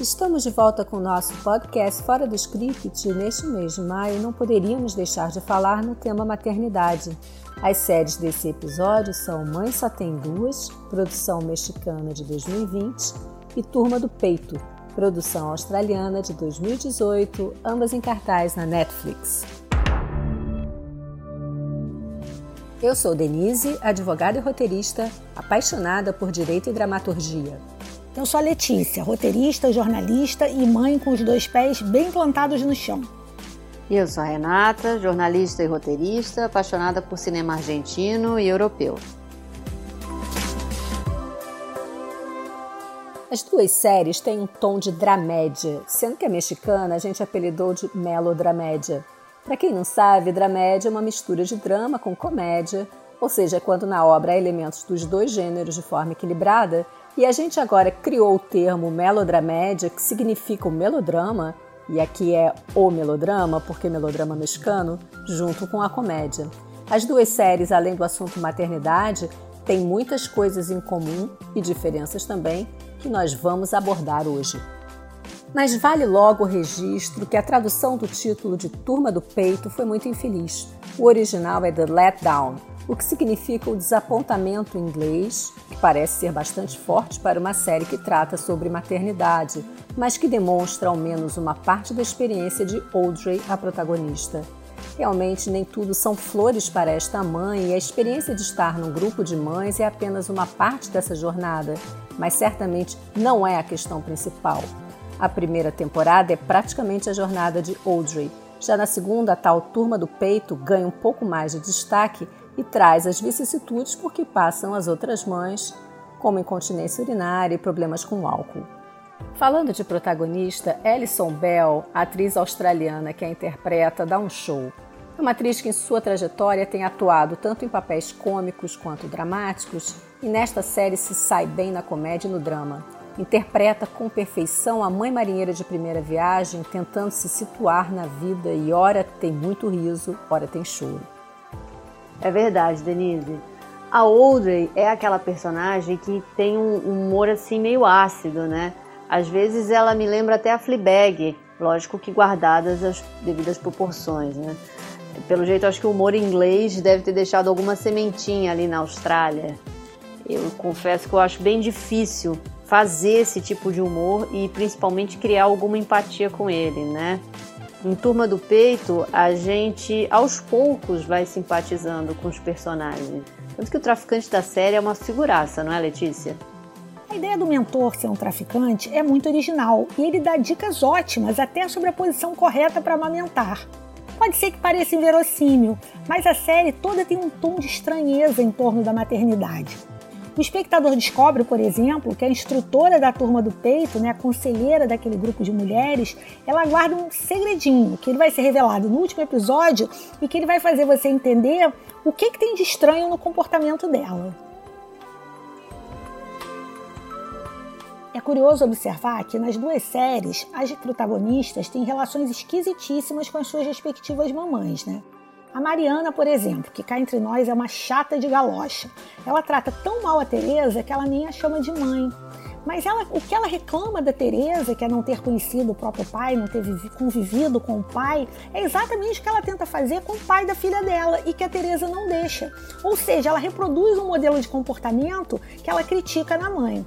Estamos de volta com o nosso podcast Fora do Script. Neste mês de maio, não poderíamos deixar de falar no tema maternidade. As séries desse episódio são Mãe Só Tem Duas, produção mexicana de 2020, e Turma do Peito, produção australiana de 2018, ambas em cartaz na Netflix. Eu sou Denise, advogada e roteirista, apaixonada por direito e dramaturgia. Eu sou a Letícia, roteirista, jornalista e mãe com os dois pés bem plantados no chão. E eu sou a Renata, jornalista e roteirista, apaixonada por cinema argentino e europeu. As duas séries têm um tom de dramédia, sendo que a mexicana a gente apelidou de melodramédia. Para quem não sabe, dramédia é uma mistura de drama com comédia, ou seja, é quando na obra há elementos dos dois gêneros de forma equilibrada, e a gente agora criou o termo melodramédia, que significa o melodrama, e aqui é o melodrama, porque melodrama mexicano, junto com a comédia. As duas séries, além do assunto maternidade, têm muitas coisas em comum e diferenças também que nós vamos abordar hoje. Mas vale logo o registro que a tradução do título de Turma do Peito foi muito infeliz. O original é The Letdown, o que significa o desapontamento em inglês, que parece ser bastante forte para uma série que trata sobre maternidade, mas que demonstra ao menos uma parte da experiência de Audrey, a protagonista. Realmente nem tudo são flores para esta mãe e a experiência de estar num grupo de mães é apenas uma parte dessa jornada, mas certamente não é a questão principal. A primeira temporada é praticamente a jornada de Audrey. Já na segunda, a tal turma do peito ganha um pouco mais de destaque e traz as vicissitudes por que passam as outras mães, como incontinência urinária e problemas com álcool. Falando de protagonista, Alison Bell, atriz australiana que a interpreta, dá um show. É uma atriz que em sua trajetória tem atuado tanto em papéis cômicos quanto dramáticos e nesta série se sai bem na comédia e no drama. Interpreta com perfeição a mãe marinheira de primeira viagem, tentando se situar na vida e ora tem muito riso, ora tem choro. É verdade, Denise. A Audrey é aquela personagem que tem um humor assim meio ácido, né? Às vezes ela me lembra até a Fleabag, lógico que guardadas as devidas proporções, né? Pelo jeito, acho que o humor inglês deve ter deixado alguma sementinha ali na Austrália. Eu confesso que eu acho bem difícil fazer esse tipo de humor e principalmente criar alguma empatia com ele, né? Em Turma do Peito, a gente aos poucos vai simpatizando com os personagens. Tanto que o traficante da série é uma figuraça, não é, Letícia? A ideia do mentor ser um traficante é muito original e ele dá dicas ótimas até sobre a posição correta para amamentar. Pode ser que pareça inverossímil, mas a série toda tem um tom de estranheza em torno da maternidade. O espectador descobre, por exemplo, que a instrutora da turma do peito, né, a conselheira daquele grupo de mulheres, ela guarda um segredinho que ele vai ser revelado no último episódio e que ele vai fazer você entender o que, que tem de estranho no comportamento dela. É curioso observar que nas duas séries as protagonistas têm relações esquisitíssimas com as suas respectivas mamães, né? A Mariana, por exemplo, que cá entre nós é uma chata de galocha. Ela trata tão mal a Teresa que ela nem a chama de mãe. Mas ela, o que ela reclama da Teresa, que é não ter conhecido o próprio pai, não ter convivido com o pai, é exatamente o que ela tenta fazer com o pai da filha dela e que a Teresa não deixa. Ou seja, ela reproduz um modelo de comportamento que ela critica na mãe.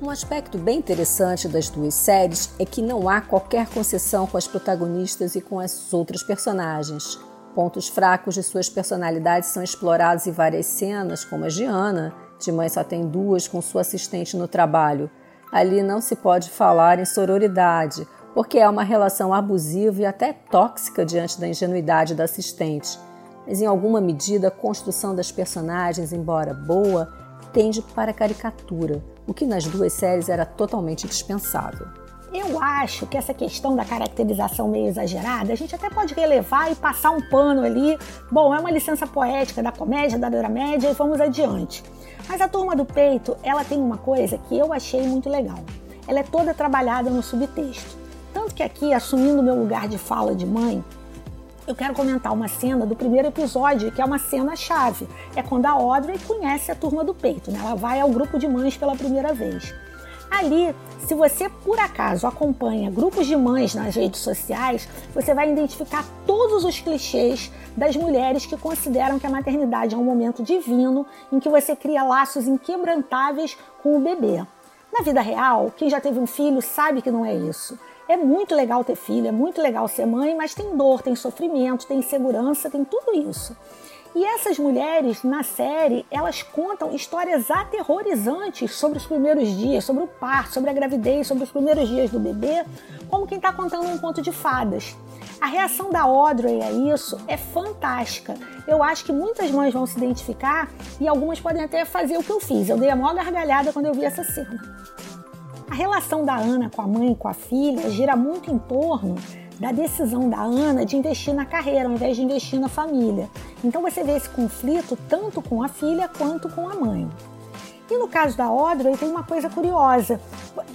Um aspecto bem interessante das duas séries é que não há qualquer concessão com as protagonistas e com as outras personagens. Pontos fracos de suas personalidades são explorados em várias cenas, como a de Ana, de mãe só tem duas com sua assistente no trabalho. Ali não se pode falar em sororidade, porque é uma relação abusiva e até tóxica diante da ingenuidade da assistente. Mas em alguma medida a construção das personagens, embora boa, tende para a caricatura, o que nas duas séries era totalmente dispensável. Eu acho que essa questão da caracterização meio exagerada, a gente até pode relevar e passar um pano ali. Bom, é uma licença poética da comédia, da dramédia e vamos adiante. Mas a turma do peito, ela tem uma coisa que eu achei muito legal. Ela é toda trabalhada no subtexto. Tanto que aqui, assumindo meu lugar de fala de mãe, eu quero comentar uma cena do primeiro episódio, que é uma cena chave. É quando a Audrey conhece a turma do peito, né? Ela vai ao grupo de mães pela primeira vez. Ali, se você por acaso acompanha grupos de mães nas redes sociais, você vai identificar todos os clichês das mulheres que consideram que a maternidade é um momento divino em que você cria laços inquebrantáveis com o bebê. Na vida real, quem já teve um filho sabe que não é isso. É muito legal ter filho, é muito legal ser mãe, mas tem dor, tem sofrimento, tem insegurança, tem tudo isso. E essas mulheres, na série, elas contam histórias aterrorizantes sobre os primeiros dias, sobre o parto, sobre a gravidez, sobre os primeiros dias do bebê, como quem está contando um conto de fadas. A reação da Audrey a isso é fantástica. Eu acho que muitas mães vão se identificar e algumas podem até fazer o que eu fiz. Eu dei a maior gargalhada quando eu vi essa cena. A relação da Ana com a mãe e com a filha gira muito em torno da decisão da Ana de investir na carreira ao invés de investir na família. Então você vê esse conflito tanto com a filha quanto com a mãe. E no caso da Audrey tem uma coisa curiosa.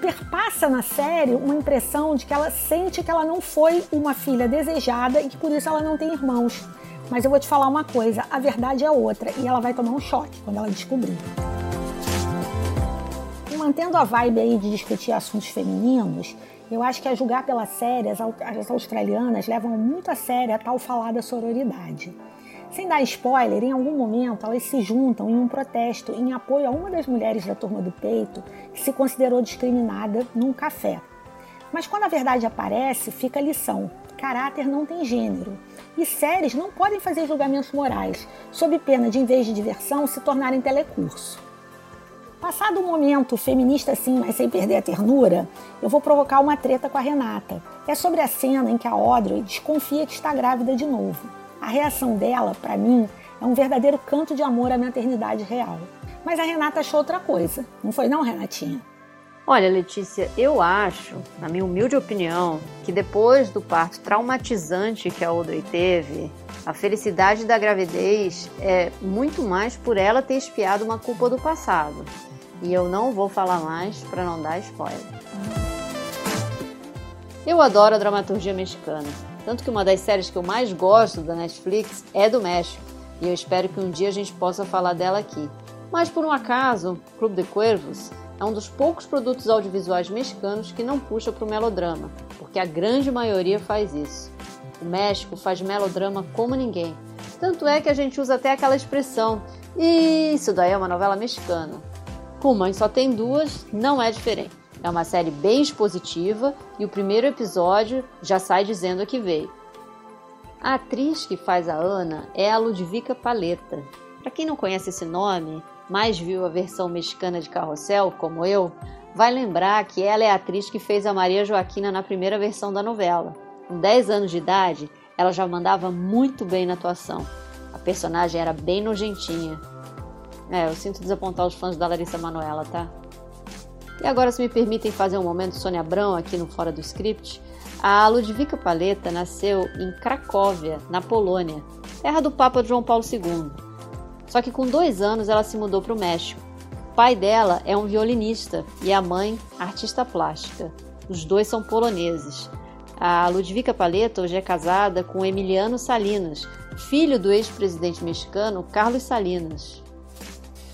Perpassa na série uma impressão de que ela sente que ela não foi uma filha desejada e que por isso ela não tem irmãos. Mas eu vou te falar uma coisa, a verdade é outra e ela vai tomar um choque quando ela descobrir mantendo a vibe aí de discutir assuntos femininos, eu acho que a julgar pela série, as australianas levam muito a sério a tal falada sororidade. Sem dar spoiler, em algum momento elas se juntam em um protesto em apoio a uma das mulheres da turma do peito que se considerou discriminada num café. Mas quando a verdade aparece, fica a lição: caráter não tem gênero. E séries não podem fazer julgamentos morais, sob pena de, em vez de diversão, se tornarem telecurso. Passado um momento feminista assim, mas sem perder a ternura, eu vou provocar uma treta com a Renata. É sobre a cena em que a Audrey desconfia que está grávida de novo. A reação dela, para mim, é um verdadeiro canto de amor à maternidade real. Mas a Renata achou outra coisa. Não foi não, Renatinha? Olha, Letícia, eu acho, na minha humilde opinião, que depois do parto traumatizante que a Audrey teve, a felicidade da gravidez é muito mais por ela ter espiado uma culpa do passado. E eu não vou falar mais para não dar spoiler. Eu adoro a dramaturgia mexicana, tanto que uma das séries que eu mais gosto da Netflix é do México, e eu espero que um dia a gente possa falar dela aqui. Mas por um acaso, Clube de Cuervos é um dos poucos produtos audiovisuais mexicanos que não puxa para o melodrama, porque a grande maioria faz isso. O México faz melodrama como ninguém. Tanto é que a gente usa até aquela expressão: isso daí é uma novela mexicana. Com Mãe Só Tem Duas, não é diferente. É uma série bem expositiva e o primeiro episódio já sai dizendo a que veio. A atriz que faz a Ana é a Ludvika Paleta. Para quem não conhece esse nome, mas viu a versão mexicana de Carrossel, como eu, vai lembrar que ela é a atriz que fez a Maria Joaquina na primeira versão da novela. Com 10 anos de idade, ela já mandava muito bem na atuação. A personagem era bem nojentinha, é, eu sinto desapontar os fãs da Larissa Manoela, tá? E agora, se me permitem fazer um momento Sônia Abrão aqui no Fora do Script, a Ludwika Paleta nasceu em Cracóvia, na Polônia, terra do Papa João Paulo II. Só que com dois anos ela se mudou para o México. O pai dela é um violinista e a mãe, artista plástica. Os dois são poloneses. A Ludwika Paleta hoje é casada com Emiliano Salinas, filho do ex-presidente mexicano Carlos Salinas.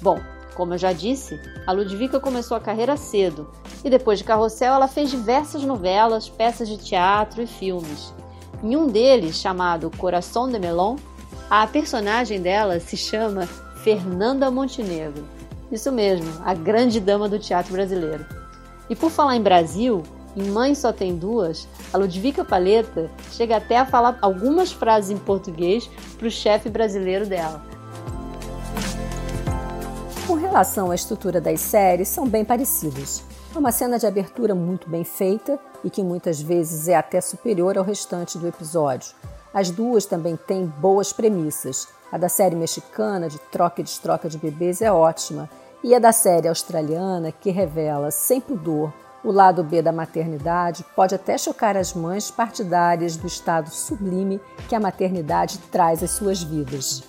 Bom, como eu já disse, a Ludwika começou a carreira cedo e depois de Carrossel ela fez diversas novelas, peças de teatro e filmes. Em um deles, chamado Coração de Melon, a personagem dela se chama Fernanda Montenegro. Isso mesmo, a grande dama do teatro brasileiro. E por falar em Brasil, em Mãe Só Tem Duas, a Ludwika Paleta chega até a falar algumas frases em português para o chefe brasileiro dela. Com relação à estrutura das séries, são bem parecidas. É uma cena de abertura muito bem feita e que muitas vezes é até superior ao restante do episódio. As duas também têm boas premissas. A da série mexicana, de troca e destroca de bebês, é ótima, e a da série australiana, que revela sem pudor o lado B da maternidade, pode até chocar as mães partidárias do estado sublime que a maternidade traz às suas vidas.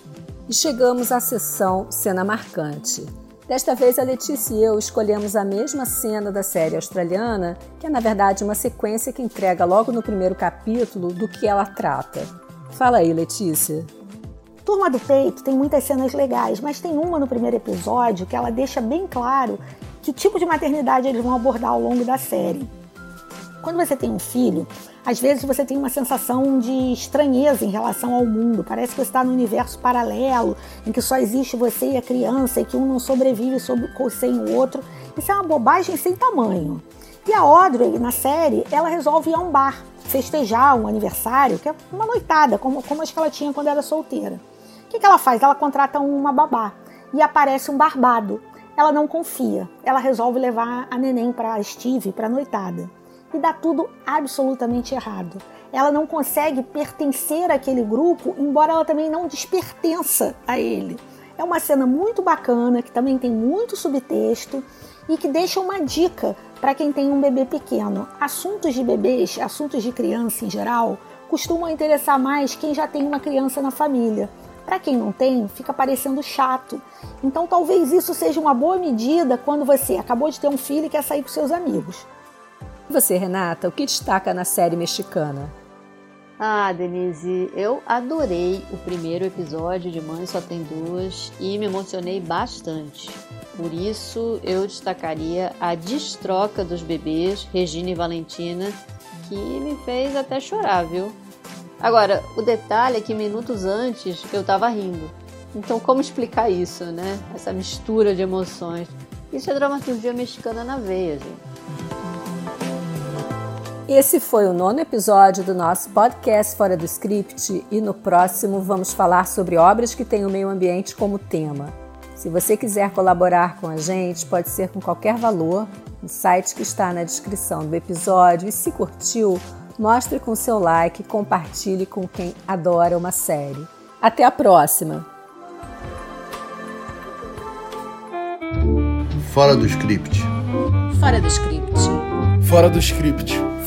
E chegamos à sessão cena marcante. Desta vez a Letícia e eu escolhemos a mesma cena da série australiana, que é na verdade uma sequência que entrega logo no primeiro capítulo do que ela trata. Fala aí, Letícia. Turma do Peito tem muitas cenas legais, mas tem uma no primeiro episódio que ela deixa bem claro que tipo de maternidade eles vão abordar ao longo da série. Quando você tem um filho, às vezes você tem uma sensação de estranheza em relação ao mundo. Parece que você está num universo paralelo, em que só existe você e a criança, e que um não sobrevive sem o outro. Isso é uma bobagem sem tamanho. E a Audrey, na série, ela resolve ir a um bar, festejar um aniversário, que é uma noitada, como, como as que ela tinha quando era solteira. O que, que ela faz? Ela contrata uma babá e aparece um barbado. Ela não confia. Ela resolve levar a neném para Steve, para noitada e dá tudo absolutamente errado. Ela não consegue pertencer àquele grupo, embora ela também não despertença a ele. É uma cena muito bacana, que também tem muito subtexto e que deixa uma dica para quem tem um bebê pequeno. Assuntos de bebês, assuntos de criança em geral, costumam interessar mais quem já tem uma criança na família. Para quem não tem, fica parecendo chato. Então talvez isso seja uma boa medida quando você acabou de ter um filho e quer sair com seus amigos. E você, Renata, o que destaca na série mexicana? Ah, Denise, eu adorei o primeiro episódio de Mãe Só Tem Duas e me emocionei bastante. Por isso, eu destacaria a destroca dos bebês, Regina e Valentina, que me fez até chorar, viu? Agora, o detalhe é que minutos antes eu tava rindo. Então, como explicar isso, né? Essa mistura de emoções. Isso é dramaturgia mexicana na veia, gente. Esse foi o nono episódio do nosso podcast Fora do Script e no próximo vamos falar sobre obras que têm o meio ambiente como tema. Se você quiser colaborar com a gente, pode ser com qualquer valor no site que está na descrição do episódio e se curtiu, mostre com seu like e compartilhe com quem adora uma série. Até a próxima! Fora do script. Fora do script. Fora do script.